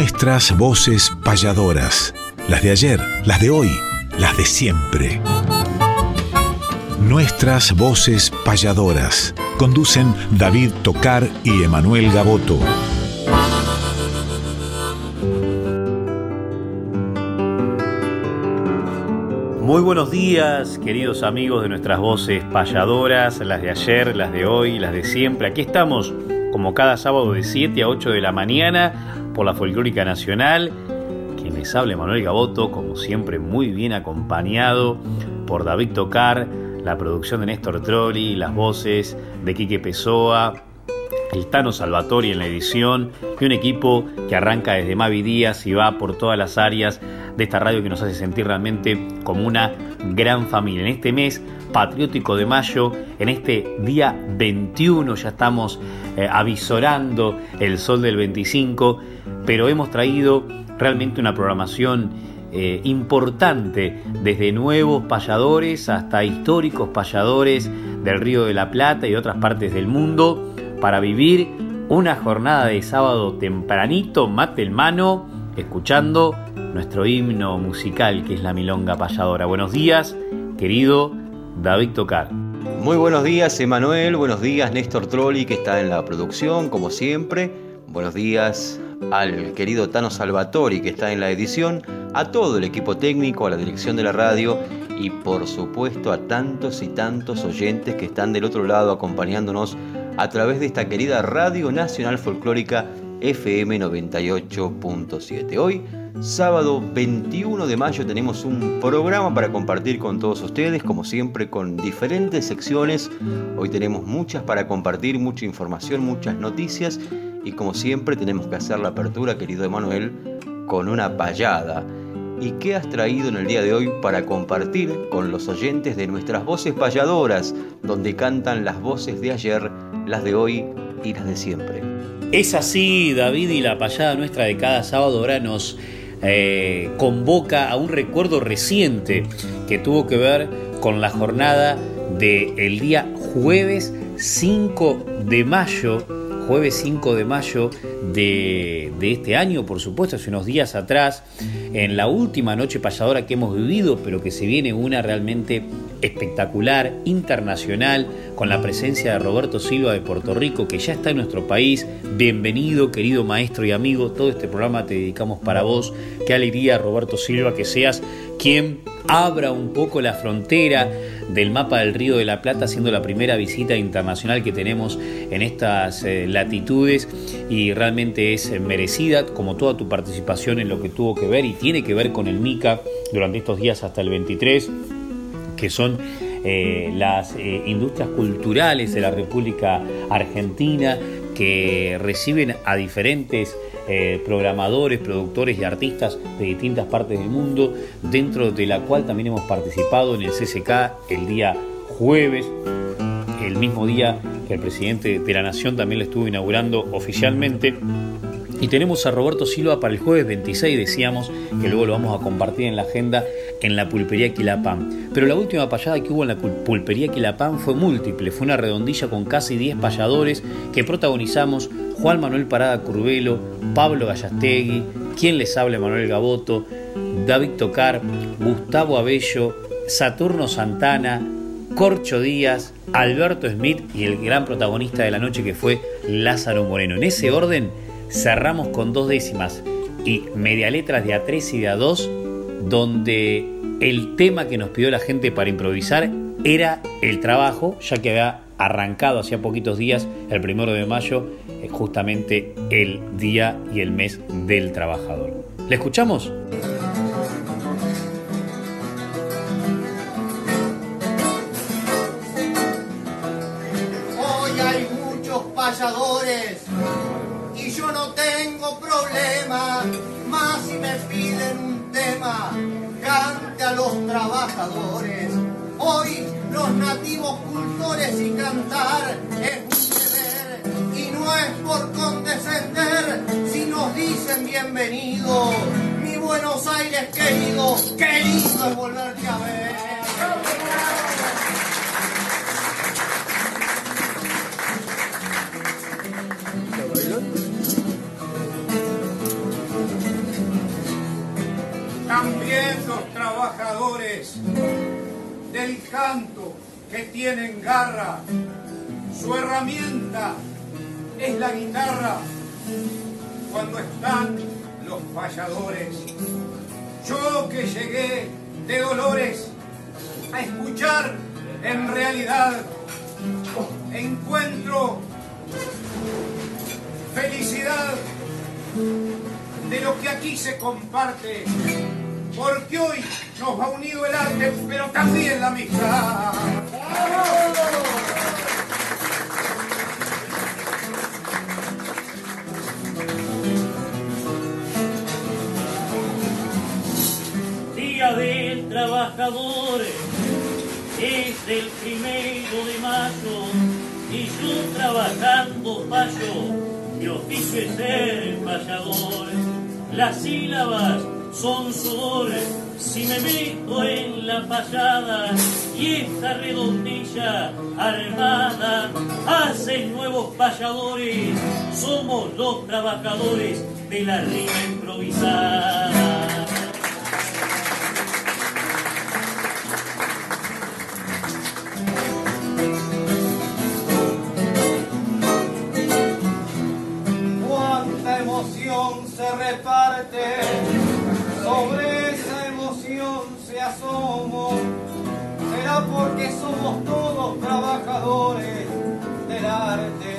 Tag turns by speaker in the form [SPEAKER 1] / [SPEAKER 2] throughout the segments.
[SPEAKER 1] Nuestras voces payadoras, las de ayer, las de hoy, las de siempre. Nuestras voces payadoras. Conducen David Tocar y Emanuel Gaboto.
[SPEAKER 2] Muy buenos días, queridos amigos de nuestras voces payadoras, las de ayer, las de hoy, las de siempre. Aquí estamos, como cada sábado de 7 a 8 de la mañana, por la Folclórica Nacional. Quien les habla, Manuel Gaboto, como siempre, muy bien acompañado por David Tocar, la producción de Néstor Trolli, las voces de Quique Pessoa, el Tano Salvatori en la edición y un equipo que arranca desde Mavi Díaz y va por todas las áreas de esta radio que nos hace sentir realmente como una gran familia. En este mes patriótico de mayo, en este día 21, ya estamos eh, avisorando el sol del 25, pero hemos traído realmente una programación eh, importante, desde nuevos payadores hasta históricos payadores del Río de la Plata y otras partes del mundo, para vivir una jornada de sábado tempranito, mate en mano, escuchando nuestro himno musical que es la Milonga Payadora. Buenos días, querido David Tocar.
[SPEAKER 3] Muy buenos días, Emanuel. Buenos días, Néstor Trolli, que está en la producción, como siempre. Buenos días al querido Tano Salvatori, que está en la edición. A todo el equipo técnico, a la dirección de la radio y, por supuesto, a tantos y tantos oyentes que están del otro lado acompañándonos a través de esta querida Radio Nacional Folclórica FM 98.7. Hoy Sábado 21 de mayo tenemos un programa para compartir con todos ustedes, como siempre con diferentes secciones. Hoy tenemos muchas para compartir, mucha información, muchas noticias y como siempre tenemos que hacer la apertura, querido Emanuel, con una payada. ¿Y qué has traído en el día de hoy para compartir con los oyentes de nuestras voces payadoras, donde cantan las voces de ayer, las de hoy y las de siempre?
[SPEAKER 2] Es así, David, y la payada nuestra de cada sábado ahora nos eh, convoca a un recuerdo reciente que tuvo que ver con la jornada del día jueves 5 de mayo, jueves 5 de mayo de, de, este año, por supuesto, hace unos días atrás, en la última noche payadora que hemos vivido, pero que se viene una realmente espectacular, internacional, con la presencia de Roberto Silva de Puerto Rico, que ya está en nuestro país. Bienvenido, querido maestro y amigo. Todo este programa te dedicamos para vos. Qué alegría, Roberto Silva, que seas quien abra un poco la frontera del mapa del Río de la Plata, siendo la primera visita internacional que tenemos en estas eh, latitudes y realmente es merecida, como toda tu participación en lo que tuvo que ver y tiene que ver con el MICA durante estos días hasta el 23 que son eh, las eh, industrias culturales de la República Argentina que reciben a diferentes eh, programadores, productores y artistas de distintas partes del mundo, dentro de la cual también hemos participado en el CCK el día jueves, el mismo día que el presidente de la Nación también lo estuvo inaugurando oficialmente. Y tenemos a Roberto Silva para el jueves 26, decíamos, que luego lo vamos a compartir en la agenda en la pulpería Quilapán. Pero la última payada que hubo en la pulpería Quilapán fue múltiple, fue una redondilla con casi 10 payadores que protagonizamos Juan Manuel Parada Curvelo, Pablo Gallastegui, quien les habla Manuel Gaboto, David Tocar, Gustavo Abello, Saturno Santana, Corcho Díaz, Alberto Smith y el gran protagonista de la noche que fue Lázaro Moreno. En ese orden, cerramos con dos décimas y media letras de A3 y de A2, donde el tema que nos pidió la gente para improvisar era el trabajo, ya que había arrancado hacía poquitos días, el primero de mayo, eh, justamente el día y el mes del trabajador. ¿Le escuchamos?
[SPEAKER 4] A los trabajadores. Hoy los nativos cultores y cantar es un deber y no es por condescender si nos dicen bienvenido, mi Buenos Aires querido, querido es volverte a ver.
[SPEAKER 5] Payadores del canto que tienen garra. Su herramienta es la guitarra cuando están los payadores. Yo que llegué de dolores a escuchar en realidad encuentro felicidad de lo que aquí se comparte, porque hoy nos ha unido el arte, pero también la amistad.
[SPEAKER 6] Día del trabajador es el primero de mayo y yo trabajando payo mi oficio es ser payador. Las sílabas son sudores si me meto en la payada y esta redondilla armada hace nuevos payadores. Somos los trabajadores de la rima improvisada.
[SPEAKER 5] Asomo. Será porque somos todos trabajadores del arte.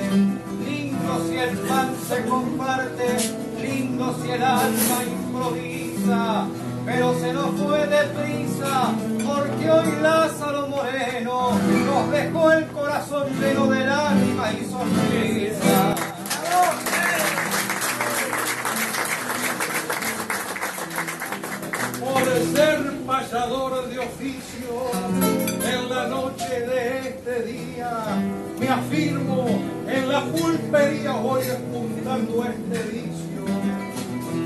[SPEAKER 5] Lindo si el pan se comparte, lindo si el alma improvisa. Pero se nos fue deprisa, porque hoy Lázaro Moreno nos dejó el corazón lleno de lágrimas y sonrisa. por ser de oficio en la noche de este día. Me afirmo en la pulpería hoy espuntando este vicio.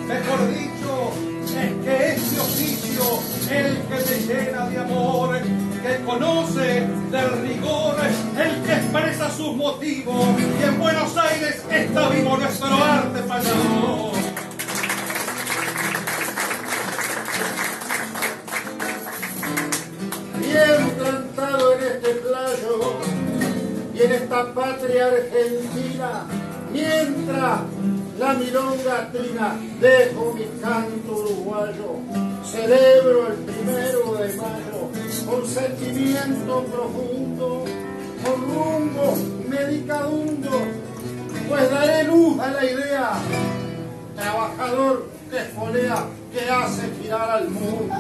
[SPEAKER 5] Mejor dicho, es que este oficio, el que te llena de amor, que conoce del rigor, el que expresa sus motivos, y en Buenos Aires está vivo nuestro arte payador. Y en esta patria argentina, mientras la milonga trina, dejo mi canto uruguayo, celebro el primero de mayo con sentimiento profundo, con rumbo medicadundo, pues daré luz a la idea, trabajador que esfolea, que hace girar al mundo.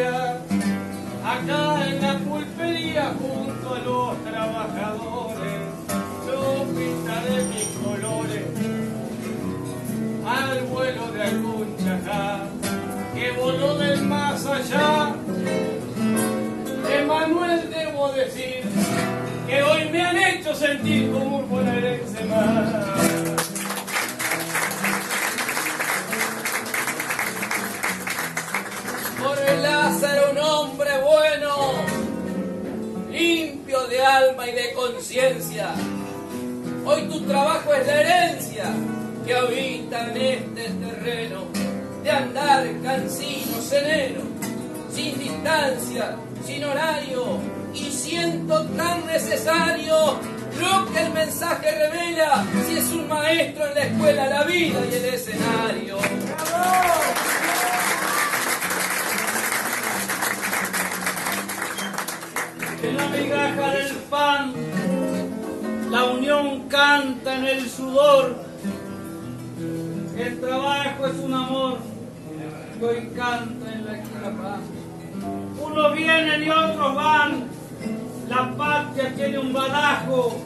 [SPEAKER 5] Acá en la pulpería junto a los trabajadores. Yo pintaré mis colores al vuelo de algún chajá que voló del más allá. Emanuel debo decir que hoy me han hecho sentir como un bonaerense más.
[SPEAKER 7] Lázaro, un hombre bueno, limpio de alma y de conciencia. Hoy tu trabajo es la herencia que habita en este terreno, de andar cansino, sereno, sin distancia, sin horario, y siento tan necesario lo que el mensaje revela si es un maestro en la escuela, la vida y el escenario.
[SPEAKER 6] En la migaja del pan, la unión canta en el sudor, el trabajo es un amor que hoy en la esquina Unos vienen y otros van, la patria tiene un badajo,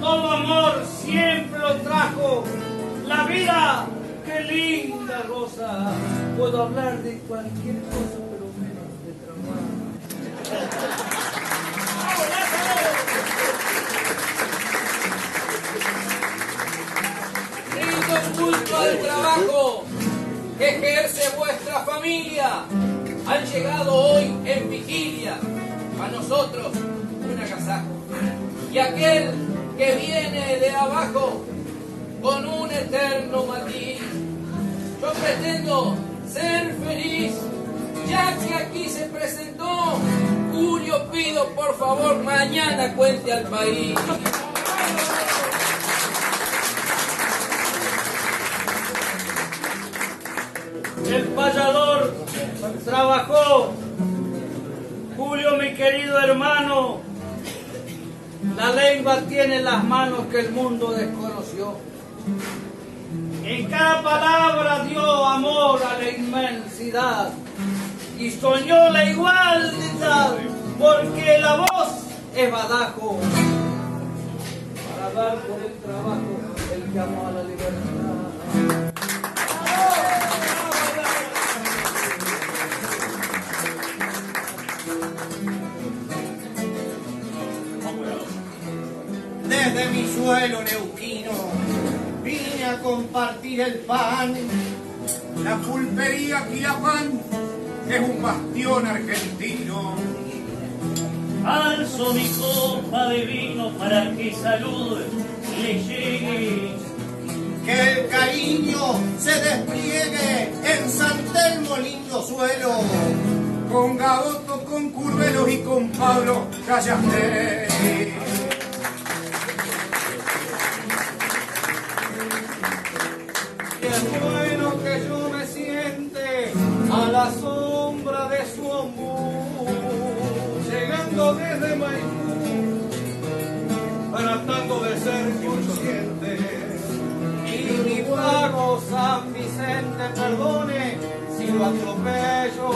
[SPEAKER 6] todo amor siempre lo trajo, la vida, qué linda rosa, puedo hablar de cualquier cosa
[SPEAKER 7] Rindo culto al trabajo, que ejerce vuestra familia han llegado hoy en vigilia. A nosotros un agasajo. Y aquel que viene de abajo con un eterno matiz. Yo pretendo ser feliz, ya que aquí se presentó. Julio, pido por favor mañana cuente al país.
[SPEAKER 6] El payador trabajó. Julio, mi querido hermano, la lengua tiene las manos que el mundo desconoció. En cada palabra dio amor a la inmensidad y soñó la igualdad, porque la voz es badajo para dar por el trabajo el amó a la libertad.
[SPEAKER 4] Desde mi suelo neuquino vine a compartir el pan. La pulpería Quilapán es un bastión argentino.
[SPEAKER 6] Alzo mi copa de vino para que salud le llegue.
[SPEAKER 4] Que el cariño se despliegue en San Telmo lindo suelo. Con Gaboto, con Curvelos y con Pablo Callaste.
[SPEAKER 5] Es bueno que yo me siente a la sombra de su ombú, llegando desde Maipú, tratando de ser consciente. Y mi pago San Vicente perdone si lo atropello,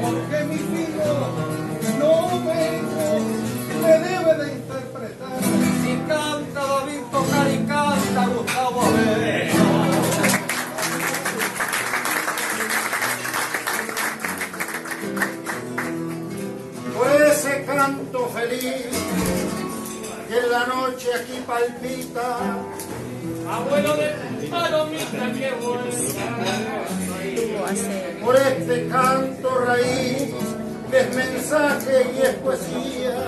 [SPEAKER 5] porque mi hijo no vengo, me debe de interpretar. Si canta David Tocar y canta Gustavo Abello.
[SPEAKER 4] Ese canto feliz que en la noche aquí palpita.
[SPEAKER 6] Abuelo de palomita que vuelva.
[SPEAKER 4] Por este canto raíz que es mensaje y es poesía.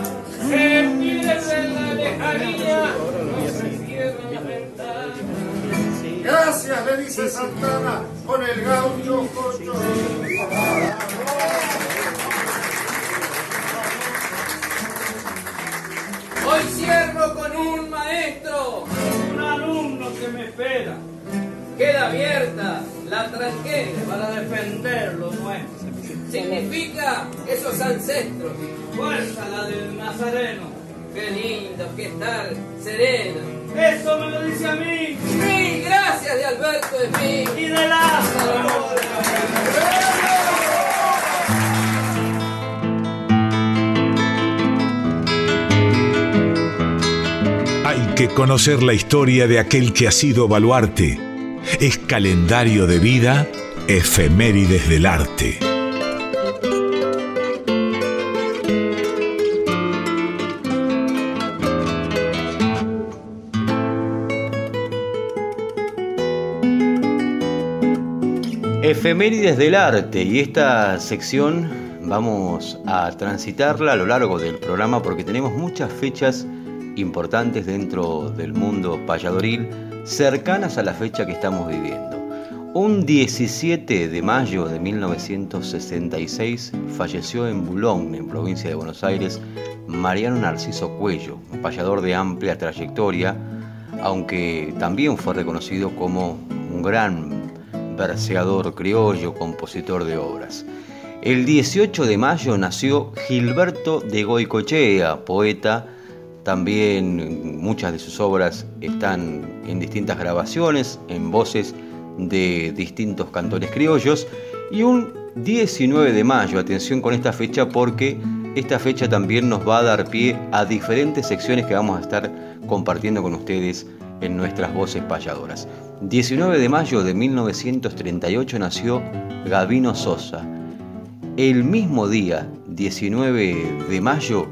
[SPEAKER 6] Se en la lejanía, no se.
[SPEAKER 4] Gracias, le dice Santana con el gaucho cocho.
[SPEAKER 6] Que me espera
[SPEAKER 7] Queda abierta la tranquera.
[SPEAKER 6] para defender lo nuestro.
[SPEAKER 7] Significa esos ancestros.
[SPEAKER 6] Fuerza la del Nazareno.
[SPEAKER 7] Qué lindo que estar sereno.
[SPEAKER 6] Eso me lo dice a mí
[SPEAKER 7] Mil gracias de Alberto de mí.
[SPEAKER 6] y de Lázaro.
[SPEAKER 1] Que conocer la historia de aquel que ha sido baluarte. Es calendario de vida, efemérides del arte.
[SPEAKER 3] Efemérides del arte y esta sección vamos a transitarla a lo largo del programa porque tenemos muchas fechas importantes dentro del mundo payadoril cercanas a la fecha que estamos viviendo. Un 17 de mayo de 1966 falleció en Boulogne, en provincia de Buenos Aires, Mariano Narciso Cuello, un payador de amplia trayectoria, aunque también fue reconocido como un gran verseador criollo, compositor de obras. El 18 de mayo nació Gilberto de Goicochea, poeta. También muchas de sus obras están en distintas grabaciones, en voces de distintos cantores criollos. Y un 19 de mayo, atención con esta fecha porque esta fecha también nos va a dar pie a diferentes secciones que vamos a estar compartiendo con ustedes en nuestras voces payadoras. 19 de mayo de 1938 nació Gavino Sosa. El mismo día, 19 de mayo,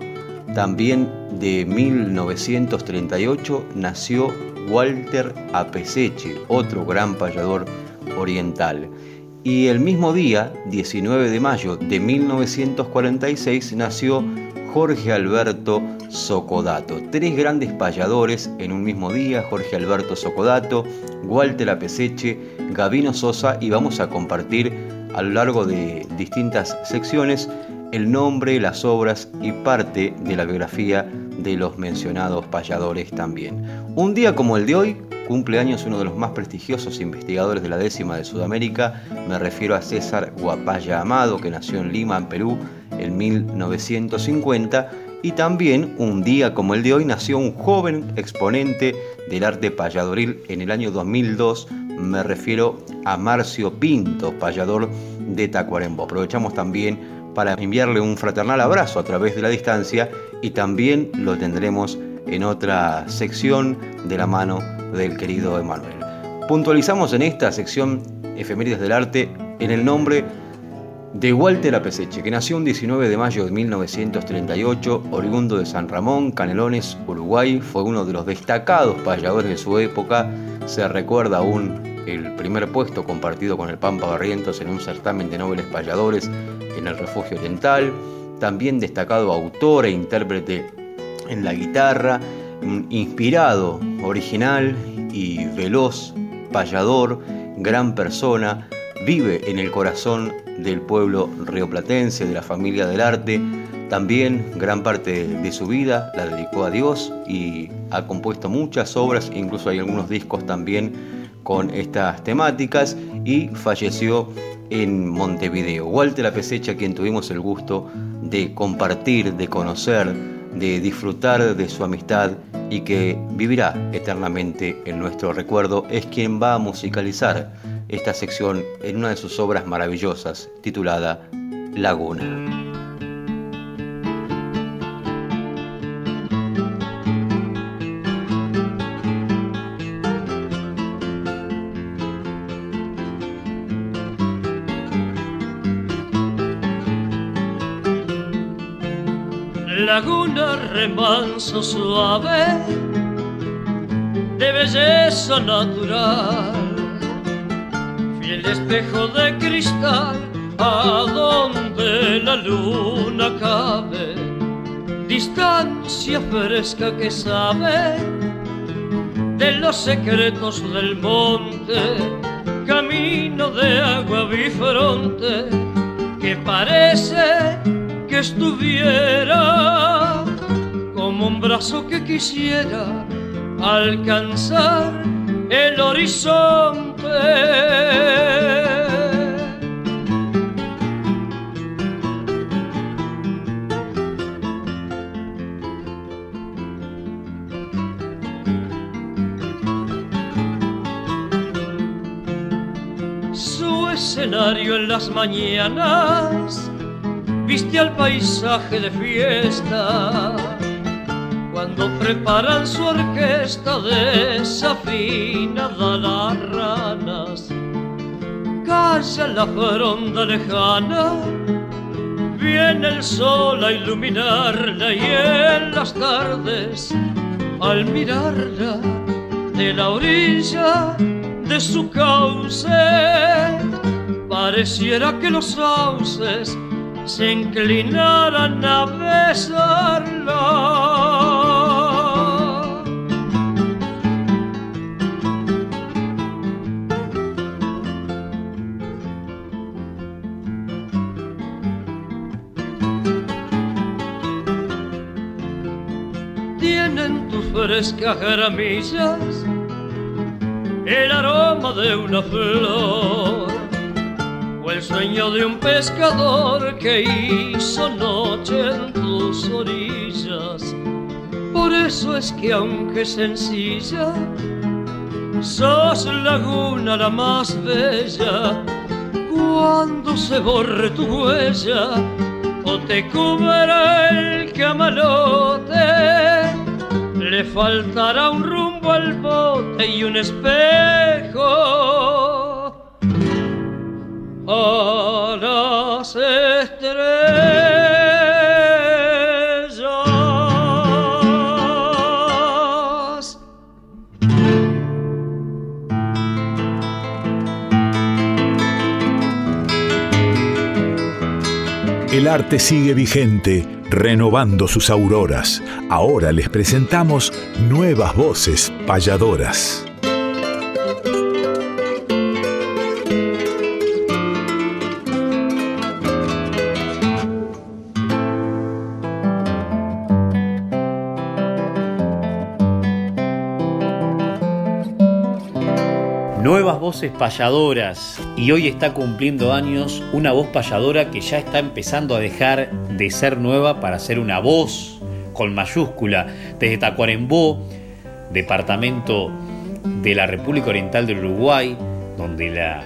[SPEAKER 3] también de 1938, nació Walter Apeseche, otro gran payador oriental. Y el mismo día, 19 de mayo de 1946, nació Jorge Alberto Socodato. Tres grandes payadores en un mismo día, Jorge Alberto Socodato, Walter Apeseche, Gavino Sosa y vamos a compartir a lo largo de distintas secciones el nombre, las obras y parte de la biografía de los mencionados payadores también. Un día como el de hoy, cumple años uno de los más prestigiosos investigadores de la décima de Sudamérica, me refiero a César Guapaya Amado, que nació en Lima, en Perú, en 1950, y también un día como el de hoy nació un joven exponente del arte payadoril en el año 2002, me refiero a Marcio Pinto, payador de Tacuarembó. Aprovechamos también para enviarle un fraternal abrazo a través de la distancia y también lo tendremos en otra sección de la mano del querido Emanuel. Puntualizamos en esta sección Efemérides del Arte en el nombre de Walter Apeseche, que nació un 19 de mayo de 1938, oriundo de San Ramón, Canelones, Uruguay, fue uno de los destacados payadores de su época, se recuerda aún el primer puesto compartido con el Pampa Barrientos en un certamen de nobles payadores en el Refugio Oriental, también destacado autor e intérprete en la guitarra, inspirado, original y veloz, payador, gran persona, vive en el corazón del pueblo rioplatense, de la familia del arte, también gran parte de su vida la dedicó a Dios y ha compuesto muchas obras, incluso hay algunos discos también con estas temáticas y falleció en Montevideo. Walter Apesecha, quien tuvimos el gusto de compartir, de conocer, de disfrutar de su amistad y que vivirá eternamente en nuestro recuerdo, es quien va a musicalizar esta sección en una de sus obras maravillosas titulada Laguna.
[SPEAKER 8] Remanso suave de belleza natural, fiel espejo de cristal a donde la luna cabe, distancia fresca que sabe de los secretos del monte, camino de agua bifronte que parece que estuviera como un brazo que quisiera alcanzar el horizonte. Su escenario en las mañanas viste al paisaje de fiesta cuando preparan su orquesta desafinada las ranas. Calla la fronda lejana, viene el sol a iluminarla y en las tardes, al mirarla de la orilla de su cauce, pareciera que los sauces se inclinaran a besarla. Gramillas el aroma de una flor el sueño de un pescador que hizo noche en tus orillas. Por eso es que aunque sencilla, sos laguna la más bella. Cuando se borre tu huella o te cubra el camalote, le faltará un rumbo al bote y un espejo a las estrellas.
[SPEAKER 1] El arte sigue vigente renovando sus auroras. Ahora les presentamos nuevas voces payadoras.
[SPEAKER 2] Voces y hoy está cumpliendo años una voz payadora que ya está empezando a dejar de ser nueva para ser una voz con mayúscula. Desde Tacuarembó, departamento de la República Oriental del Uruguay, donde la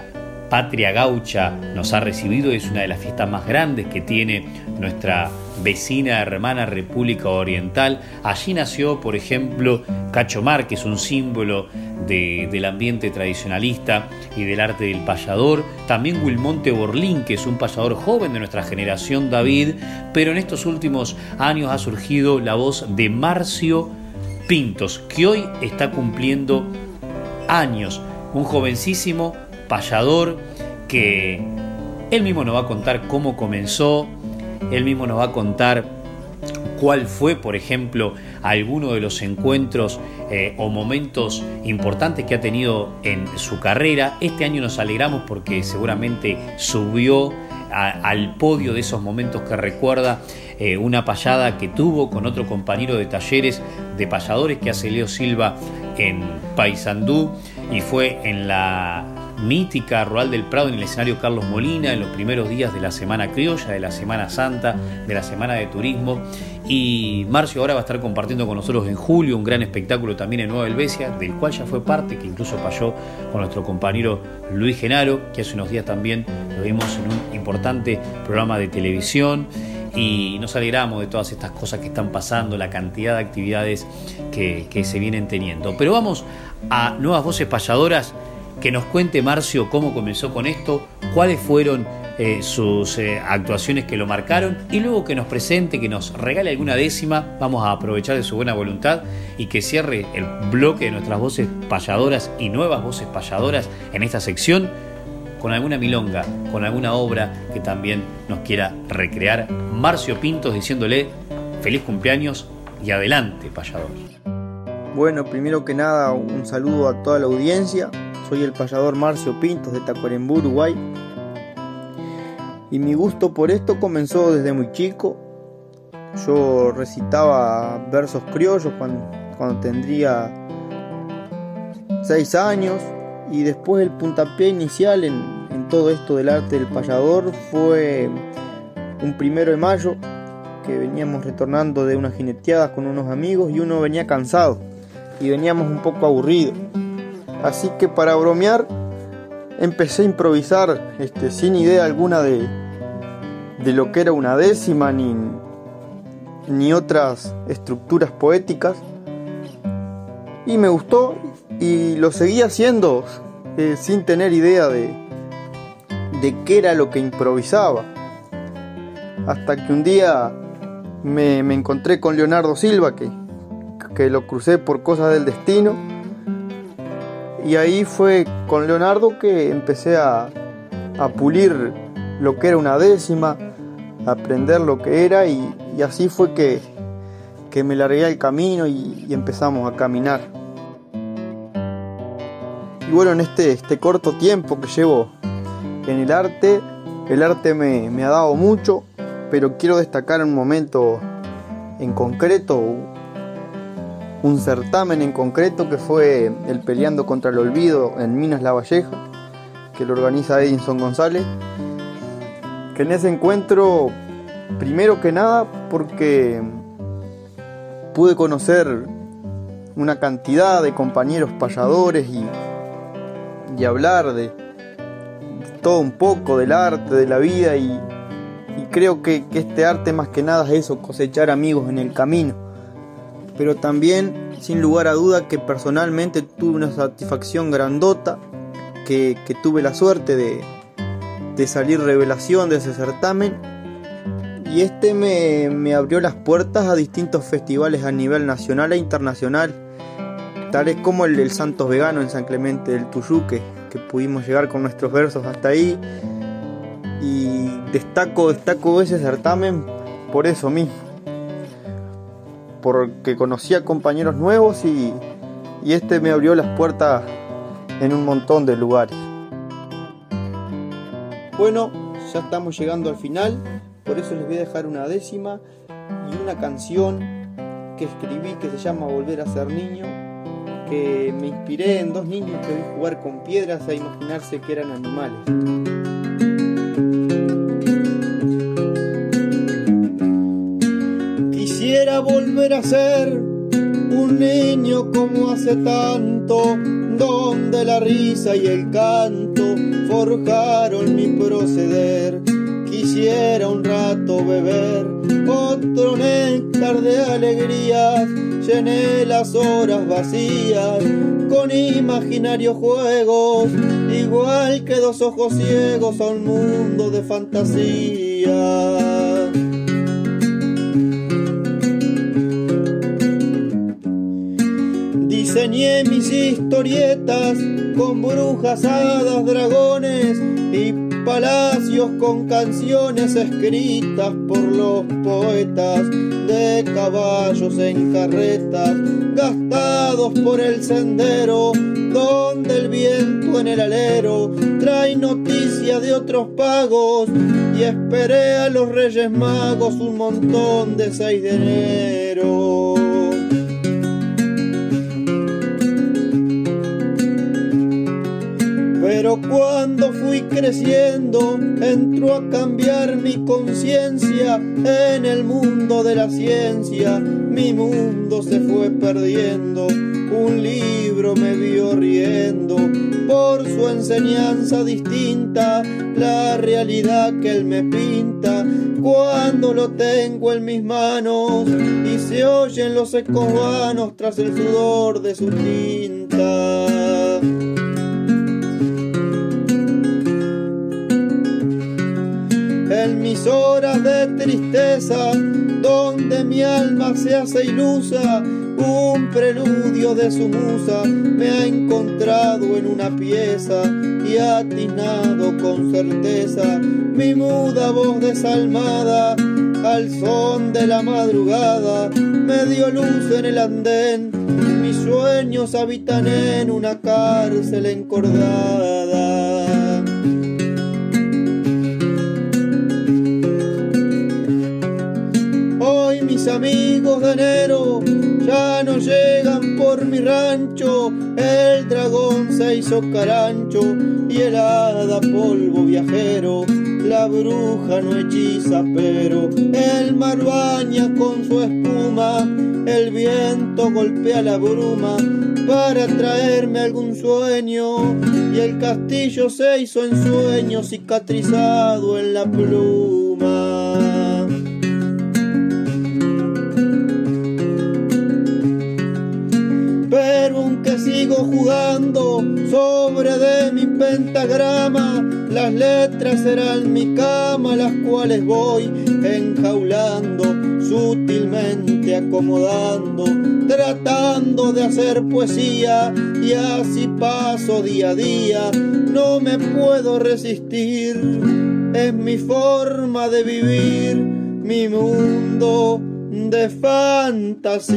[SPEAKER 2] patria gaucha nos ha recibido, es una de las fiestas más grandes que tiene nuestra vecina hermana República Oriental. Allí nació, por ejemplo, Cacho Márquez, un símbolo del ambiente tradicionalista y del arte del payador. También Wilmonte Borlín, que es un payador joven de nuestra generación, David, pero en estos últimos años ha surgido la voz de Marcio Pintos, que hoy está cumpliendo años. Un jovencísimo payador que él mismo nos va a contar cómo comenzó, él mismo nos va a contar cuál fue, por ejemplo, alguno de los encuentros eh, o momentos importantes que ha tenido en su carrera. Este año nos alegramos porque seguramente subió al podio de esos momentos que recuerda eh, una payada que tuvo con otro compañero de talleres de payadores que hace Leo Silva en Paysandú y fue en la mítica Rural del Prado en el escenario Carlos Molina en los primeros días de la Semana Criolla, de la Semana Santa, de la Semana de Turismo. Y Marcio ahora va a estar compartiendo con nosotros en julio un gran espectáculo también en Nueva Helvecia, del cual ya fue parte, que incluso falló con nuestro compañero Luis Genaro, que hace unos días también lo vimos en un importante programa de televisión y nos alegramos de todas estas cosas que están pasando, la cantidad de actividades que, que, se vienen teniendo. Pero vamos a nuevas voces payadoras que nos cuente Marcio cómo comenzó con esto, cuáles fueron eh, sus eh, actuaciones que lo marcaron y luego que nos presente, que nos regale alguna décima, vamos a aprovechar de su buena voluntad y que cierre el bloque de nuestras voces payadoras y nuevas voces payadoras en esta sección con alguna milonga, con alguna obra que también nos quiera recrear. Marcio Pintos diciéndole feliz cumpleaños y adelante, payador.
[SPEAKER 9] Bueno, primero que nada, un saludo a toda la audiencia. Soy el payador Marcio Pintos de Tacuarembú, Uruguay. Y mi gusto por esto comenzó desde muy chico. Yo recitaba versos criollos cuando, tendría 6 años. Y después el puntapié inicial en, en todo esto del arte del payador fue un primero de mayo que veníamos retornando de unas jineteadas con unos amigos y uno venía cansado y veníamos un poco aburridos. Así que para bromear empecé a improvisar este, sin idea alguna de, de lo que era una décima ni, ni otras estructuras poéticas. Y me gustó y lo seguí haciendo eh, sin tener idea de, de qué era lo que improvisaba. Hasta que un día me, me encontré con Leonardo Silva, que, que lo crucé por cosas del destino y ahí fue con Leonardo que empecé a, pulir lo que era una décima, a aprender lo que era y, así fue que, que, me largué al camino y, empezamos a caminar. Y bueno, en este, este corto tiempo que llevo en el arte, el arte me, me ha dado mucho, pero quiero destacar un momento en concreto, un certamen en concreto que fue el Peleando contra el Olvido en Minas La Valleja, que lo organiza Edinson González. Que en ese encuentro, primero que nada, porque pude conocer una cantidad de compañeros payadores y, y hablar de, todo un poco del arte, de la vida y, creo que, que este arte más que nada es eso, cosechar amigos en el camino pero también, sin lugar a duda, que personalmente tuve una satisfacción grandota, que, tuve la suerte de, salir revelación de ese certamen. Y este me, abrió las puertas a distintos festivales a nivel nacional e internacional, tales como el del Santos Vegano en San Clemente del Tuyuque, que pudimos llegar con nuestros versos hasta ahí.
[SPEAKER 10] y destaco, destaco ese certamen por eso mismo. Porque conocía compañeros nuevos y, este me abrió las puertas en un montón de lugares. Bueno, ya estamos llegando al final, por eso les voy a dejar una décima y una canción que escribí que se llama Volver a ser niño, que me inspiré en dos niños que vi jugar con piedras a imaginarse que eran animales. Volver a ser un niño como hace tanto, donde la risa y el canto forjaron mi proceder. Quisiera un rato beber otro néctar de alegrías, llené las horas vacías con imaginarios juegos, igual que dos ojos ciegos a un mundo de fantasía. Diseñé mis historietas con brujas, hadas, dragones y palacios con canciones escritas por los poetas de caballos en carretas gastados por el sendero donde el viento en el alero trae noticias de otros pagos y esperé a los reyes magos un montón de 6 de enero. Pero cuando fui creciendo, entró a cambiar mi conciencia en el mundo de la ciencia. Mi mundo se fue perdiendo. Un libro me vio riendo por su enseñanza distinta, la realidad que él me pinta cuando lo tengo en mis manos y se oyen los ecos vanos tras el sudor de su tinta. Mis horas de tristeza, donde mi alma se hace ilusa, un preludio de su musa me ha encontrado en una pieza y atinado con certeza. Mi muda voz desalmada al son de la madrugada me dio luz en el andén. Mis sueños habitan en una cárcel encordada amigos de enero ya no llegan por mi rancho, el dragón se hizo carancho y el hada polvo viajero. La bruja no hechiza, pero el mar baña con su espuma, el viento golpea la bruma para traerme algún sueño y el castillo se hizo en sueño cicatrizado en la pluma. Jugando sobre de mi pentagrama, las letras serán mi cama, las cuales voy enjaulando, sutilmente acomodando, tratando de hacer poesía. Y así paso día a día, no me puedo resistir, es mi forma de vivir, mi mundo de fantasía.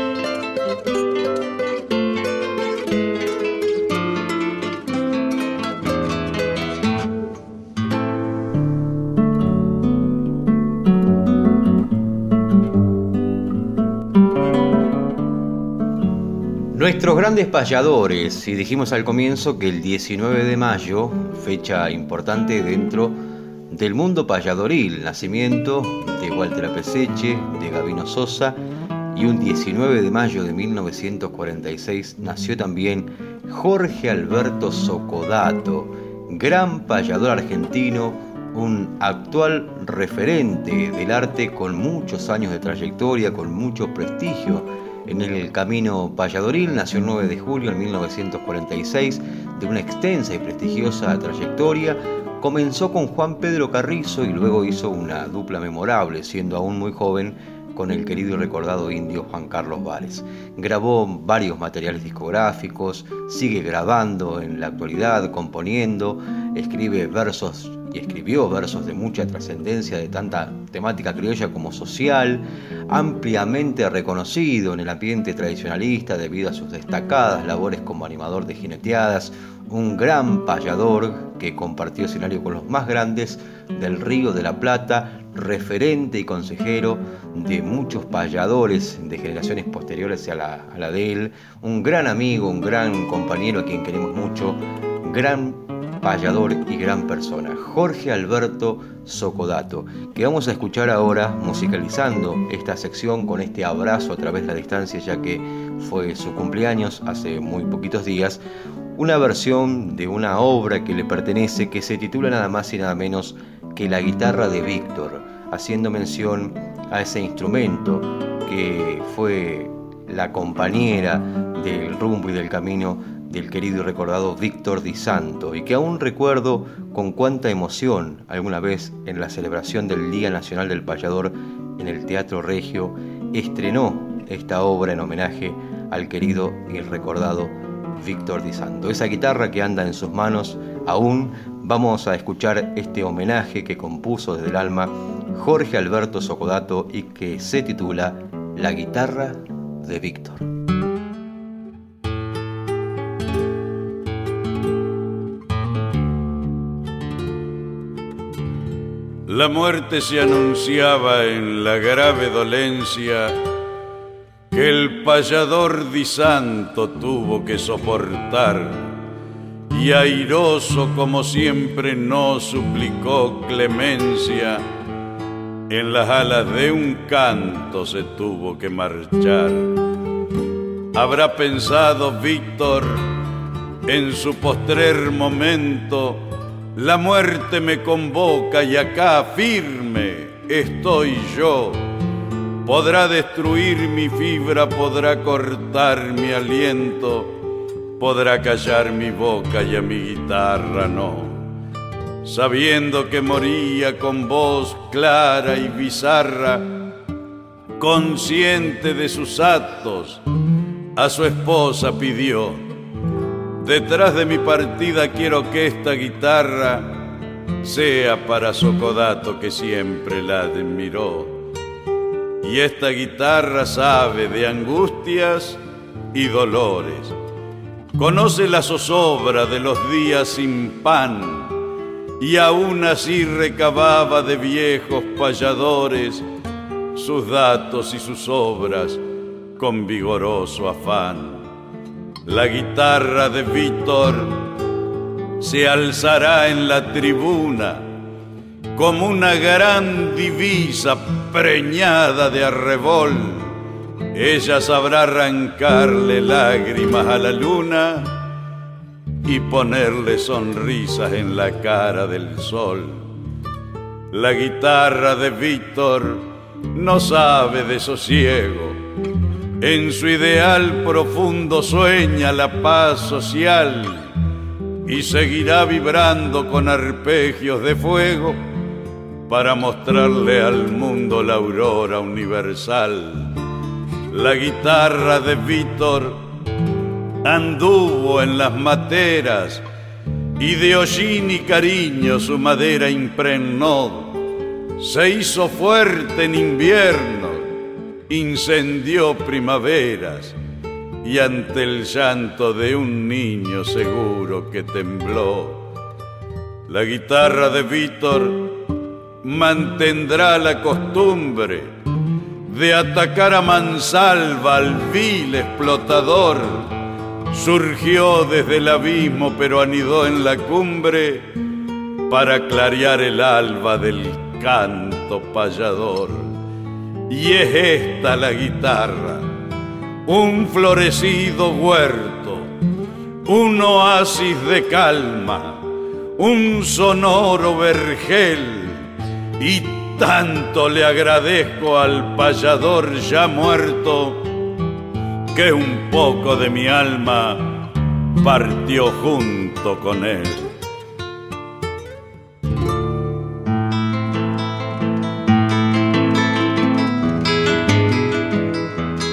[SPEAKER 3] Grandes payadores, y dijimos al comienzo que el 19 de mayo, fecha importante dentro del mundo payadoril, nacimiento de Walter Apeseche, de Gabino Sosa, y un 19 de mayo de 1946 nació también Jorge Alberto Socodato, gran payador argentino, un actual referente del arte con muchos años de trayectoria, con mucho prestigio en el camino payadoril, nació el 9 de julio de 1946, de una extensa y prestigiosa trayectoria. Comenzó con Juan Pedro Carrizo y luego hizo una dupla memorable, siendo aún muy joven con el querido y recordado indio Juan Carlos Vares. Grabó varios materiales discográficos, sigue grabando en la actualidad, componiendo, escribe versos y escribió versos de mucha trascendencia de tanta temática criolla como social, ampliamente reconocido en el ambiente tradicionalista debido a sus destacadas labores como animador de jineteadas, un gran payador que compartió escenario con los más grandes del Río de la Plata, referente y consejero de muchos payadores de generaciones posteriores a la, a la de él, un gran amigo, un gran compañero a quien queremos mucho, gran payador y gran persona, Jorge Alberto Socodato, que vamos a escuchar ahora musicalizando esta sección con este abrazo a través de la distancia, ya que fue su cumpleaños hace muy poquitos días, una versión de una obra que le pertenece que se titula nada más y nada menos que La guitarra de Víctor, haciendo mención a ese instrumento que fue la compañera del rumbo y del camino del querido y recordado Víctor Di Santo y que aún recuerdo con cuánta emoción alguna vez en la celebración del Día Nacional del Payador en el Teatro Regio estrenó esta obra en homenaje al querido y recordado Víctor Di Santo. Esa guitarra que anda en sus manos aún vamos a escuchar este homenaje que compuso desde el alma Jorge Alberto Socodato y que se titula La guitarra de Víctor.
[SPEAKER 11] La muerte se anunciaba en la grave dolencia que el payador di santo tuvo que soportar y airoso como siempre no suplicó clemencia, en las alas de un canto se tuvo que marchar. Habrá pensado Víctor en su postrer momento, la muerte me convoca y acá firme estoy yo. Podrá destruir mi fibra, podrá cortar mi aliento, podrá callar mi boca y a mi guitarra no. Sabiendo que moría con voz clara y bizarra, consciente de sus actos, a su esposa pidió Detrás de mi partida quiero que esta guitarra sea para Socodato que siempre la admiró. Y esta guitarra sabe de angustias y dolores. Conoce la zozobra de los días sin pan y aún así recababa de viejos payadores sus datos y sus obras con vigoroso afán la guitarra de Víctor se alzará en la tribuna como una gran divisa preñada de arrebol. Ella sabrá arrancarle lágrimas a la luna y ponerle sonrisas en la cara del sol. La guitarra de Víctor no sabe de sosiego en su ideal profundo sueña la paz social y seguirá vibrando con arpegios de fuego para mostrarle al mundo la aurora universal. La guitarra de Víctor anduvo en las materas y de hollín y cariño su madera impregnó. Se hizo fuerte en invierno incendió primaveras y ante el llanto de un niño seguro que tembló. La guitarra de Víctor mantendrá la costumbre de atacar a mansalva al vil explotador. Surgió desde el abismo pero anidó en la cumbre para clarear el alba del canto payador. Y es esta la guitarra, un florecido huerto, un oasis de calma, un sonoro vergel. Y tanto le agradezco al payador ya muerto que un poco de mi alma partió junto con él.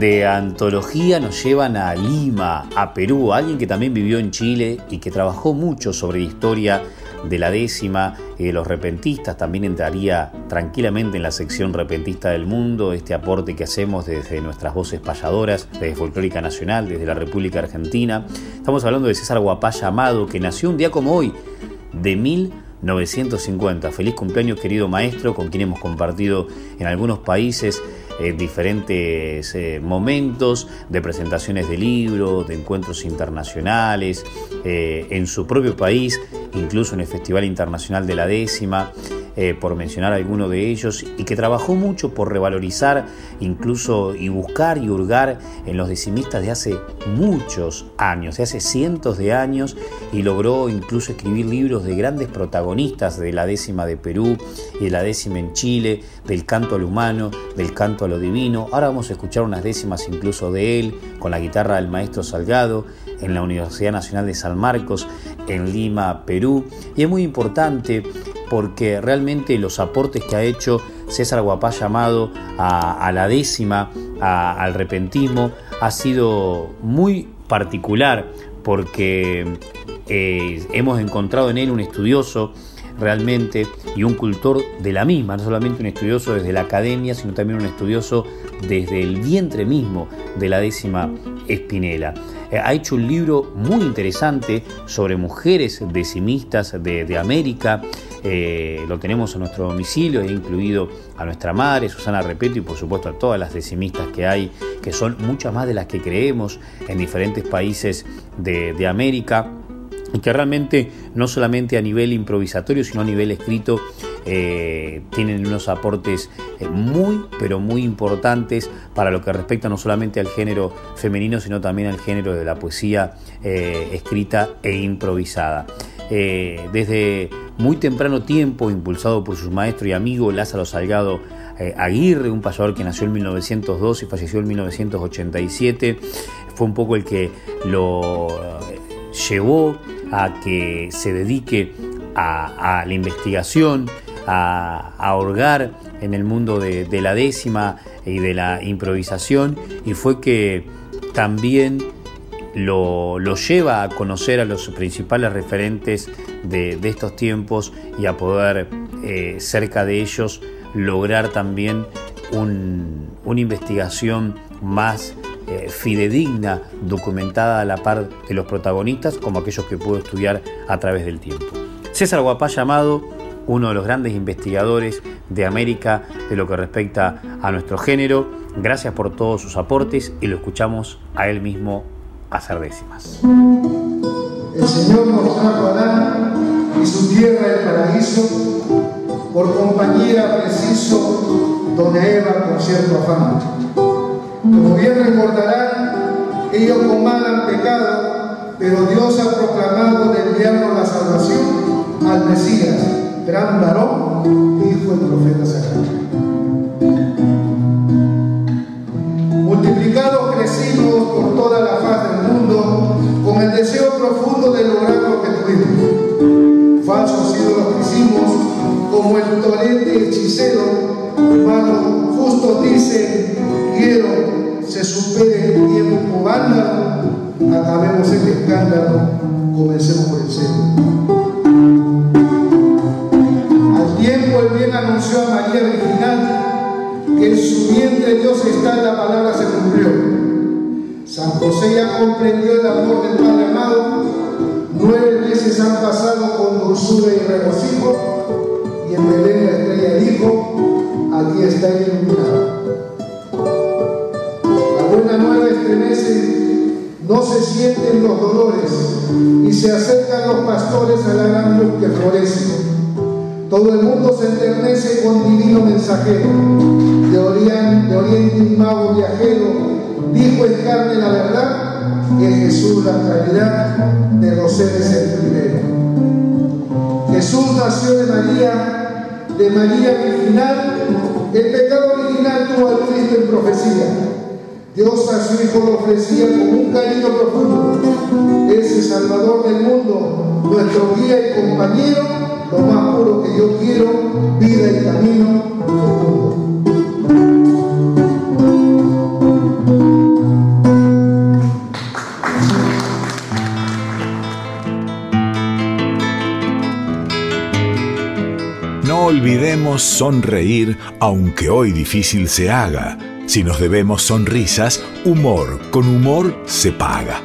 [SPEAKER 2] de antología nos llevan a Lima, a Perú, alguien que también vivió en Chile y que trabajó mucho sobre la historia de la décima y de los repentistas. También entraría tranquilamente en la sección repentista del mundo, este aporte que hacemos desde nuestras voces payadoras, desde Folclórica Nacional, desde la República Argentina. Estamos hablando de César Guapaya Amado, que nació un día como hoy, de 1950. Feliz cumpleaños querido maestro, con quien hemos compartido en algunos países eh, diferentes eh, momentos de presentaciones de libros, de encuentros internacionales, eh, en su propio país, incluso en el Festival Internacional de la Décima. Eh, por mencionar alguno de ellos, y que trabajó mucho por revalorizar incluso y buscar y hurgar en los decimistas de hace muchos años, de hace cientos de años, y logró incluso escribir libros de grandes protagonistas de la décima de Perú y de la décima en Chile, del canto al humano, del canto a lo divino. Ahora vamos a escuchar unas décimas incluso de él, con la guitarra del maestro Salgado, en la Universidad Nacional de San Marcos, en Lima, Perú. Y es muy importante porque realmente los aportes que ha hecho César Guapá llamado a, la décima, al repentismo, ha sido muy particular porque eh, hemos encontrado en él un estudioso realmente y un cultor de la misma, no solamente un estudioso desde la academia, sino también un estudioso desde el vientre mismo de la décima Espinela. Eh, ha hecho un libro muy interesante sobre mujeres decimistas de, América. Eh, lo tenemos en nuestro domicilio, he incluido a nuestra madre, Susana Repeto, y por supuesto a todas las decimistas que hay, que son muchas más de las que creemos en diferentes países de América y que realmente no solamente a nivel improvisatorio, sino a nivel escrito, eh, tienen unos aportes eh, muy, pero muy importantes para lo que respecta no solamente al género femenino, sino también al género de la poesía escrita e improvisada. Desde muy temprano tiempo, impulsado por su maestro y amigo Lázaro Salgado Aguirre, un payador que nació en 1902 y falleció en 1987, fue un poco el que lo llevó a que se dedique a, la investigación, a, a, en el mundo de, la décima y de la improvisación y fue que también lo, lleva a conocer a los principales referentes de, estos tiempos y a poder eh, cerca de ellos lograr también una investigación más eh, fidedigna, documentada a la par de los protagonistas, como aquellos que puedo estudiar a través del tiempo. César Guapá llamado uno de los grandes investigadores de América de lo que respecta a nuestro género. Gracias por todos sus aportes y lo escuchamos a él mismo hacer décimas.
[SPEAKER 12] El Señor nos trajo a Adán y su tierra el paraíso, por compañía preciso, donde Eva con cierto afán como bien recordarán, ellos con mal han pecado, pero Dios ha proclamado de enviarnos la salvación al Mesías, gran varón, dijo el profeta Zacarías. Acabemos este escándalo, comencemos por el cielo. Al tiempo el bien anunció a María Virginal que en su vientre Dios está la palabra se cumplió. San José ya comprendió el amor del Padre amado, nueve meses han pasado con dulzura y regocijo, y se acercan los pastores a la gran luz que florece. Todo el mundo se enternece con divino mensajero. De Oriente, de Oriente un mago viajero dijo en carne la verdad que Jesús la realidad de los seres el primero. Jesús nació de María, de María virginal. El pecado original tuvo al Cristo en profecía. Dios a su Hijo lo ofrecía con un cariño profundo. Salvador del mundo, nuestro guía y compañero lo más puro que yo quiero, vida y camino
[SPEAKER 1] No olvidemos sonreír, aunque hoy difícil se haga. Si nos debemos sonrisas, humor con humor se paga.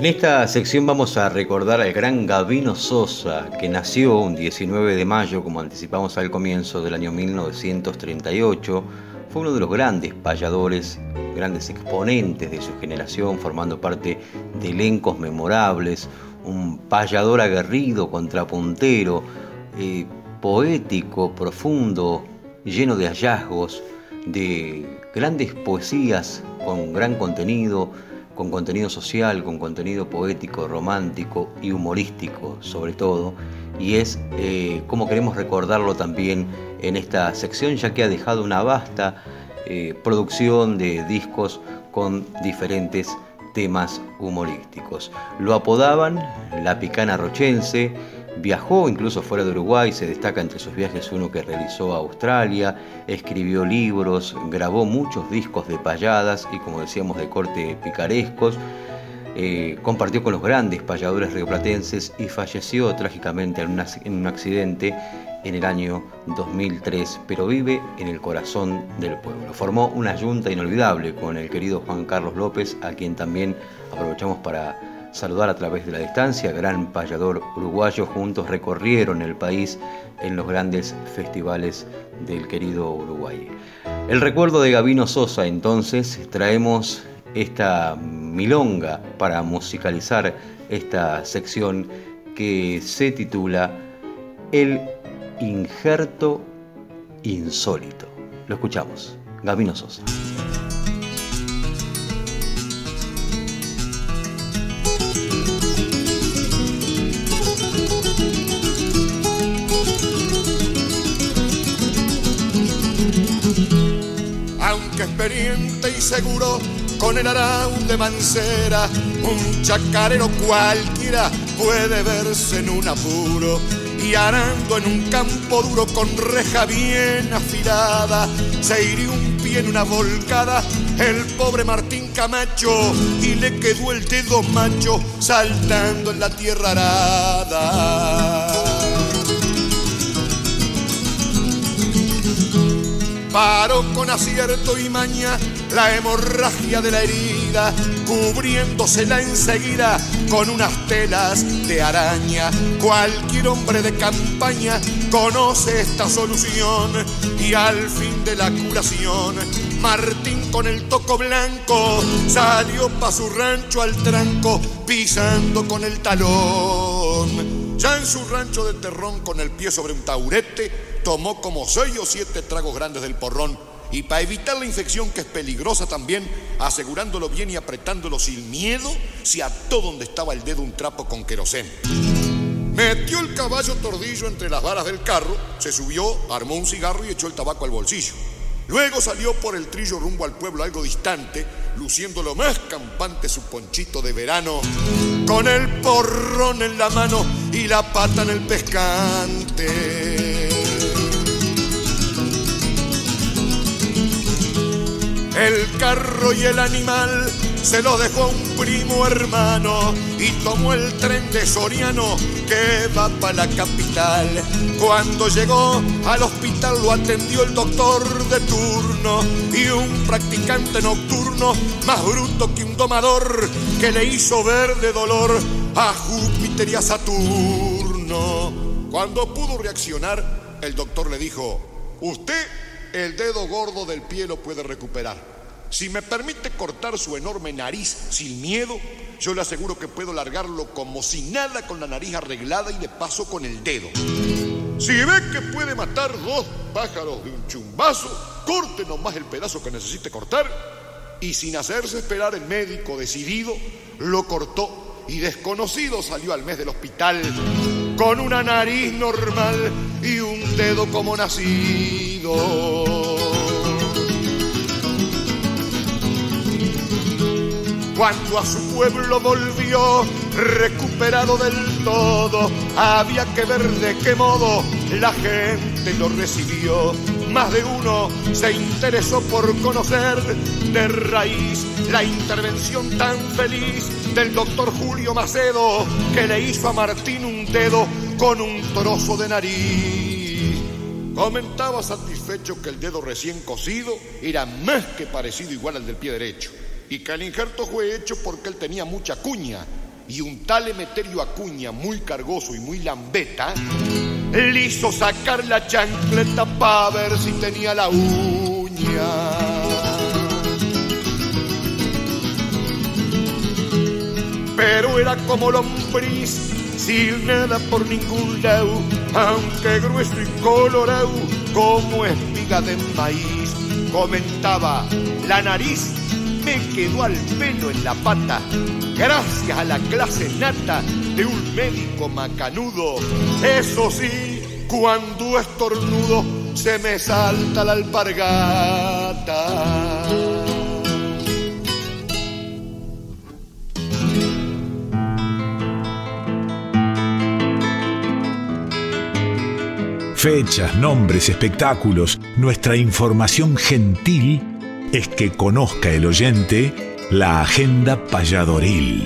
[SPEAKER 3] En esta sección vamos a recordar al gran Gavino Sosa, que nació un 19 de mayo, como anticipamos al comienzo del año 1938. Fue uno de los grandes payadores, grandes exponentes de su generación, formando parte de elencos memorables, un payador aguerrido, contrapuntero, eh, poético, profundo, lleno de hallazgos, de grandes poesías con gran contenido, con contenido social, con contenido poético, romántico y humorístico sobre todo, y es eh, como queremos recordarlo también en esta sección, ya que ha dejado una vasta eh, producción de discos con diferentes temas humorísticos. Lo apodaban la picana rochense, Viajó incluso fuera de Uruguay, se destaca entre sus viajes uno que realizó a Australia, escribió libros, grabó muchos discos de payadas y como decíamos de corte picarescos, eh, compartió con los grandes payadores rioplatenses y falleció trágicamente en, en un accidente en el año 2003, pero vive en el corazón del pueblo. Formó una junta inolvidable con el querido Juan Carlos López, a quien también aprovechamos para saludar a través de la distancia, gran payador uruguayo, juntos recorrieron el país en los grandes festivales del querido Uruguay. El recuerdo de Gabino Sosa, entonces, traemos esta milonga para musicalizar esta sección que se titula El injerto insólito. Lo escuchamos, Gabino Sosa.
[SPEAKER 13] Experiente y seguro con el araú de mancera. Un chacarero cualquiera puede verse en un apuro. Y arando en un campo duro con reja bien afilada, se hirió un pie en una volcada el pobre Martín Camacho y le quedó el dedo macho saltando en la tierra arada. Paró con acierto y maña la hemorragia de la herida, cubriéndosela enseguida con unas telas de araña. Cualquier hombre de campaña conoce esta solución y al fin de la curación, Martín con el toco blanco salió pa' su rancho al tranco, pisando con el talón. Ya en su rancho de terrón con el pie sobre un taurete, tomó como seis o siete tragos grandes del porrón y para evitar la infección que es peligrosa también, asegurándolo bien y apretándolo sin miedo, se ató donde estaba el dedo un trapo con querosén. Metió el caballo tordillo entre las varas del carro, se subió, armó un cigarro y echó el tabaco al bolsillo. Luego salió por el trillo rumbo al pueblo algo distante, luciendo lo más campante su ponchito de verano, con el porrón en la mano y la pata en el pescante. El carro y el animal se lo dejó a un primo hermano y tomó el tren de Soriano que va para la capital. Cuando llegó al hospital lo atendió el doctor de turno y un practicante nocturno más bruto que un domador que le hizo ver de dolor a Júpiter y a Saturno. Cuando pudo reaccionar, el doctor le dijo, usted el dedo gordo del pie lo puede recuperar. Si me permite cortar su enorme nariz sin miedo, yo le aseguro que puedo largarlo como si nada con la nariz arreglada y le paso con el dedo. Si ve que puede matar dos pájaros de un chumbazo, corte nomás el pedazo que necesite cortar. Y sin hacerse esperar el médico decidido, lo cortó y desconocido salió al mes del hospital con una nariz normal y un dedo como nacido. Cuando a su pueblo volvió, recuperado del todo, había que ver de qué modo la gente lo recibió. Más de uno se interesó por conocer de raíz la intervención tan feliz del doctor Julio Macedo que le hizo a Martín un dedo con un trozo de nariz. Comentaba satisfecho que el dedo recién cosido era más que parecido igual al del pie derecho y que el injerto fue hecho porque él tenía mucha cuña y un tal Emeterio Acuña muy cargoso y muy lambeta le hizo sacar la chancleta para ver si tenía la uña. Pero era como lombriz, sin nada por ningún lado, aunque grueso y colorado como espiga de maíz. Comentaba, la nariz me quedó al pelo en la pata, gracias a la clase nata de un médico macanudo. Eso sí, cuando estornudo se me salta la alpargata.
[SPEAKER 1] Fechas, nombres, espectáculos, nuestra información gentil es que conozca el oyente la agenda payadoril.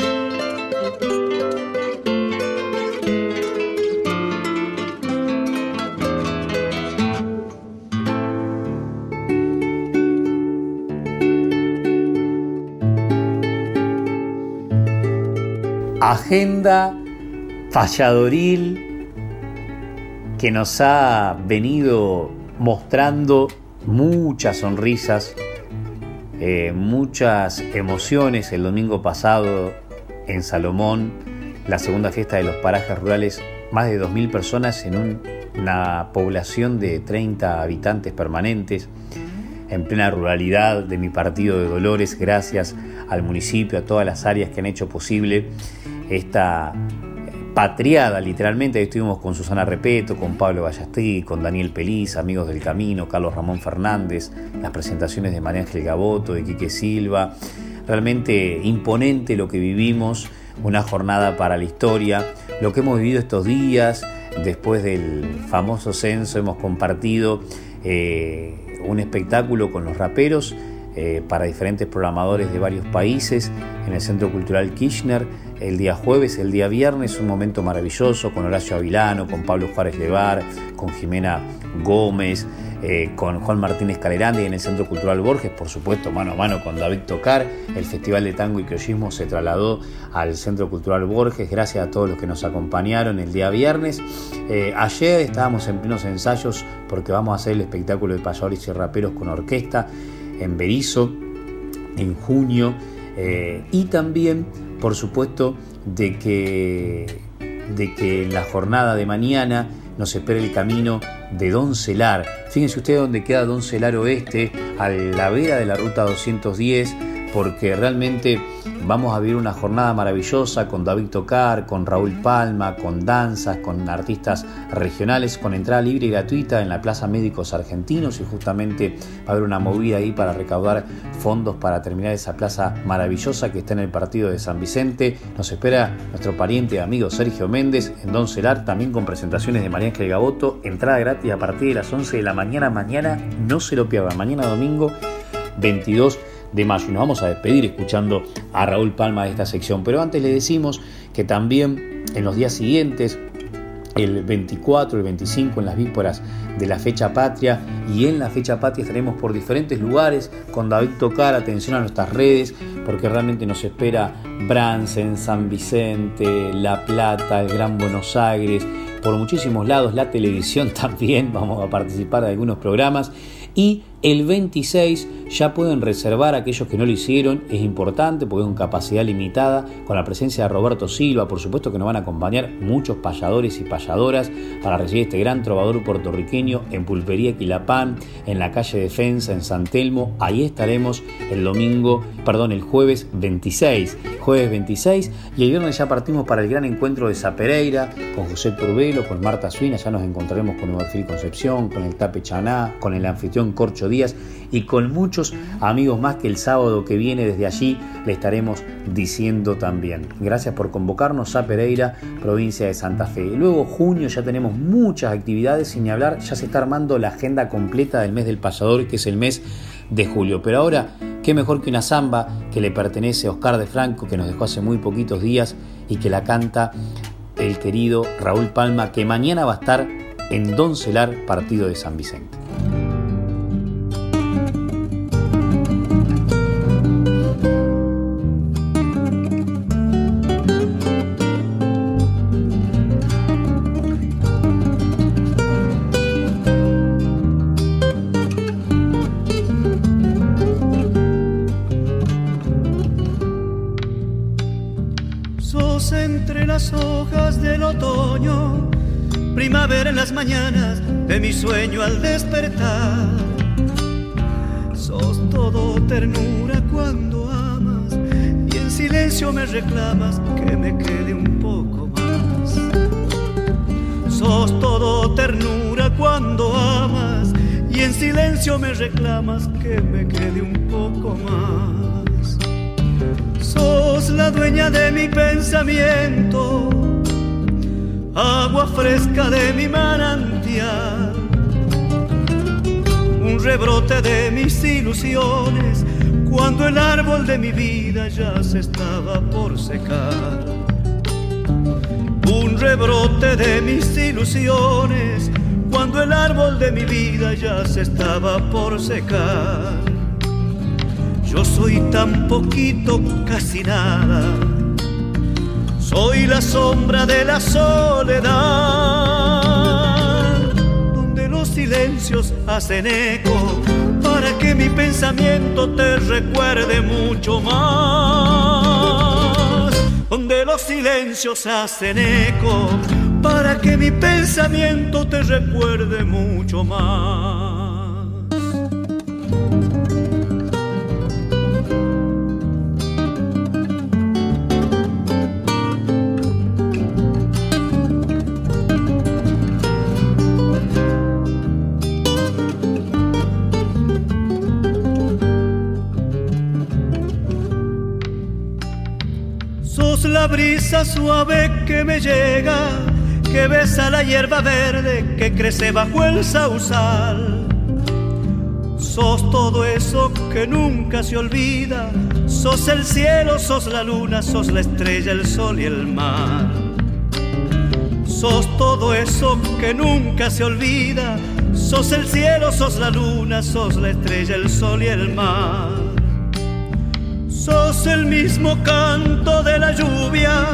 [SPEAKER 2] Agenda payadoril que nos ha venido mostrando muchas sonrisas, eh, muchas emociones el domingo pasado en Salomón, la segunda fiesta de los parajes rurales, más de 2.000 personas en una población de 30 habitantes permanentes, en plena ruralidad de mi partido de Dolores, gracias al municipio, a todas las áreas que han hecho posible esta patriada, literalmente. estuvimos con Susana Repeto, con Pablo Vallastí, con Daniel Peliz, amigos del camino, Carlos Ramón Fernández, las presentaciones de María Ángel Gaboto, de Quique Silva. Realmente imponente lo que vivimos, una jornada para la historia, lo que hemos vivido estos días, después del famoso censo, hemos compartido eh, un espectáculo con los raperos eh, para diferentes programadores de varios países en el Centro Cultural Kirchner el día jueves, el día viernes, un momento maravilloso con Horacio Avilano, con Pablo Juárez Levar, con Jimena Gómez, eh, con Juan Martínez Calerandi en el Centro Cultural Borges, por supuesto, mano a mano con David Tocar. El Festival de Tango y Criollismo se trasladó al Centro Cultural Borges, gracias a todos los que nos acompañaron el día viernes. Eh, ayer estábamos en plenos ensayos porque vamos a hacer el espectáculo de payadores y raperos con orquesta en Berizo en junio. Eh, y también por supuesto, de que, de que la jornada de mañana nos espere el camino de Doncelar. Fíjense ustedes dónde queda Doncelar Oeste, a la vera de la ruta 210 porque realmente vamos a vivir una jornada maravillosa con David Tocar, con Raúl Palma, con danzas, con artistas regionales, con entrada libre y gratuita en la Plaza Médicos Argentinos y justamente va a haber una movida ahí para recaudar fondos para terminar esa plaza maravillosa que está en el partido de San Vicente. Nos espera nuestro pariente y amigo Sergio Méndez en Don Celar, también con presentaciones de María Ángel Gaboto, entrada gratis a partir de las 11 de la mañana. Mañana no se lo pierdan, mañana domingo 22 de mayo. Y nos vamos a despedir escuchando a Raúl Palma de esta sección. Pero antes le decimos que también en los días siguientes, el 24, el 25, en las vísperas de la fecha patria y en la fecha patria estaremos por diferentes lugares con David Tocar, atención a nuestras redes porque realmente nos espera Bransen, San Vicente, La Plata, el Gran Buenos Aires, por muchísimos lados, la televisión también, vamos a participar de algunos programas y el 26 ya pueden reservar aquellos que no lo hicieron, es importante porque es una capacidad limitada, con la presencia de Roberto Silva, por supuesto que nos van a acompañar muchos payadores y payadoras para recibir este gran trovador puertorriqueño en Pulpería Quilapán, en la calle Defensa, en San Telmo, ahí estaremos el domingo, perdón, el jueves 26, jueves 26, y el viernes ya partimos para el gran encuentro de Zapereira, con José Turbelo, con Marta Suina, ya nos encontraremos con Marfil Concepción, con el Tape Chaná, con el anfitrión Corcho Díaz y con muchos amigos más que el sábado que viene desde allí le estaremos diciendo también. Gracias por convocarnos a Pereira, provincia de Santa Fe. Luego junio ya tenemos muchas actividades, sin hablar, ya se está armando la agenda completa del mes del pasador, que es el mes de julio. Pero ahora, qué mejor que una samba que le pertenece a Oscar de Franco, que nos dejó hace muy poquitos días y que la canta el querido Raúl Palma, que mañana va a estar en Doncelar, partido de San Vicente.
[SPEAKER 14] Mañanas de mi sueño al despertar. Sos todo ternura cuando amas y en silencio me reclamas que me quede un poco más. Sos todo ternura cuando amas y en silencio me reclamas que me quede un poco más. Sos la dueña de mi pensamiento agua fresca de mi manantial, un rebrote de mis ilusiones, cuando el árbol de mi vida ya se estaba por secar. Un rebrote de mis ilusiones, cuando el árbol de mi vida ya se estaba por secar. Yo soy tan poquito, casi nada soy la sombra de la soledad, donde los silencios hacen eco para que mi pensamiento te recuerde mucho más. Donde los silencios hacen eco para que mi pensamiento te recuerde mucho más. Brisa suave que me llega, que besa la hierba verde que crece bajo el sausal. Sos todo eso que nunca se olvida, sos el cielo, sos la luna, sos la estrella, el sol y el mar. Sos todo eso que nunca se olvida, sos el cielo, sos la luna, sos la estrella, el sol y el mar. Sos el mismo canto de la lluvia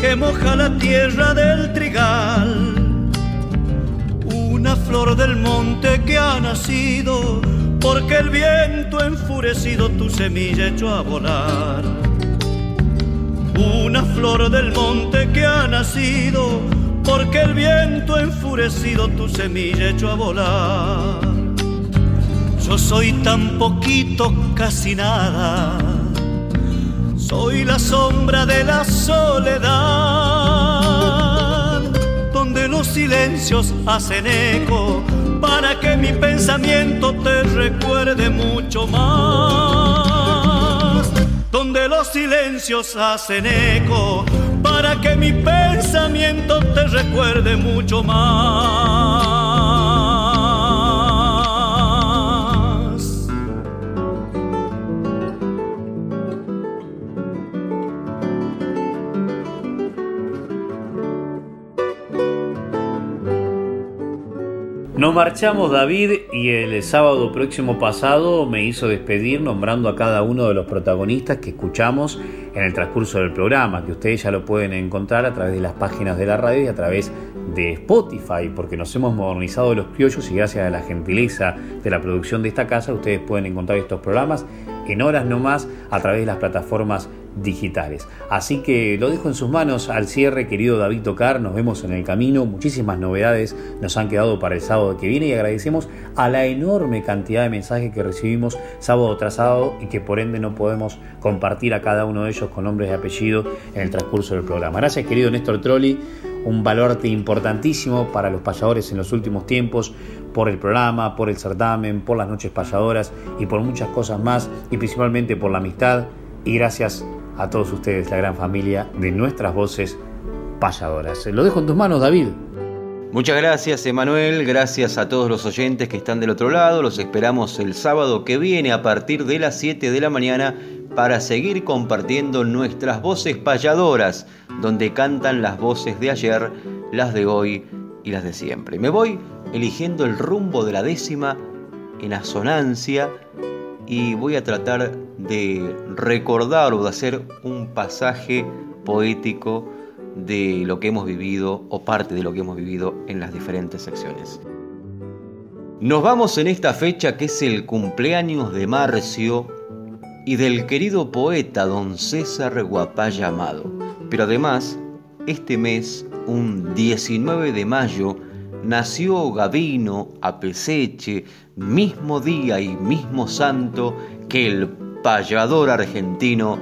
[SPEAKER 14] que moja la tierra del trigal. Una flor del monte que ha nacido porque el viento enfurecido tu semilla echó a volar. Una flor del monte que ha nacido porque el viento enfurecido tu semilla echó a volar. Yo soy tan poquito, casi nada. Soy la sombra de la soledad, donde los silencios hacen eco para que mi pensamiento te recuerde mucho más. Donde los silencios hacen eco para que mi pensamiento te recuerde mucho más.
[SPEAKER 2] Marchamos David y el sábado próximo pasado me hizo despedir nombrando a cada uno de los protagonistas que escuchamos en el transcurso del programa, que ustedes ya lo pueden encontrar a través de las páginas de la radio y a través de Spotify, porque nos hemos modernizado los piollos y gracias a la gentileza de la producción de esta casa ustedes pueden encontrar estos programas en horas no más a través de las plataformas digitales. Así que lo dejo en sus manos al cierre, querido David Tocar. Nos vemos en el camino. Muchísimas novedades nos han quedado para el sábado que viene y agradecemos a la enorme cantidad de mensajes que recibimos sábado tras sábado y que por ende no podemos compartir a cada uno de ellos con nombres y apellido en el transcurso del programa. Gracias, querido Néstor Trolli. Un baluarte importantísimo para los payadores en los últimos tiempos, por el programa, por el certamen, por las noches payadoras y por muchas cosas más, y principalmente por la amistad. Y gracias a todos ustedes, la gran familia de nuestras voces payadoras. Lo dejo en tus manos, David.
[SPEAKER 3] Muchas gracias, Emanuel. Gracias a todos los oyentes que están del otro lado. Los esperamos el sábado que viene a partir de las 7 de la mañana para seguir compartiendo nuestras voces payadoras, donde cantan las voces de ayer, las de hoy y las de siempre. Me voy eligiendo el rumbo de la décima en asonancia y voy a tratar de recordar o de hacer un pasaje poético de lo que hemos vivido o parte de lo que hemos vivido en las diferentes secciones. Nos vamos en esta fecha que es el cumpleaños de Marcio y del querido poeta don César Guapaya Amado. Pero además, este mes, un 19 de mayo, nació Gavino Apeseche, mismo día y mismo santo que el payador argentino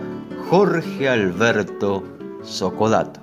[SPEAKER 3] Jorge Alberto Socodato.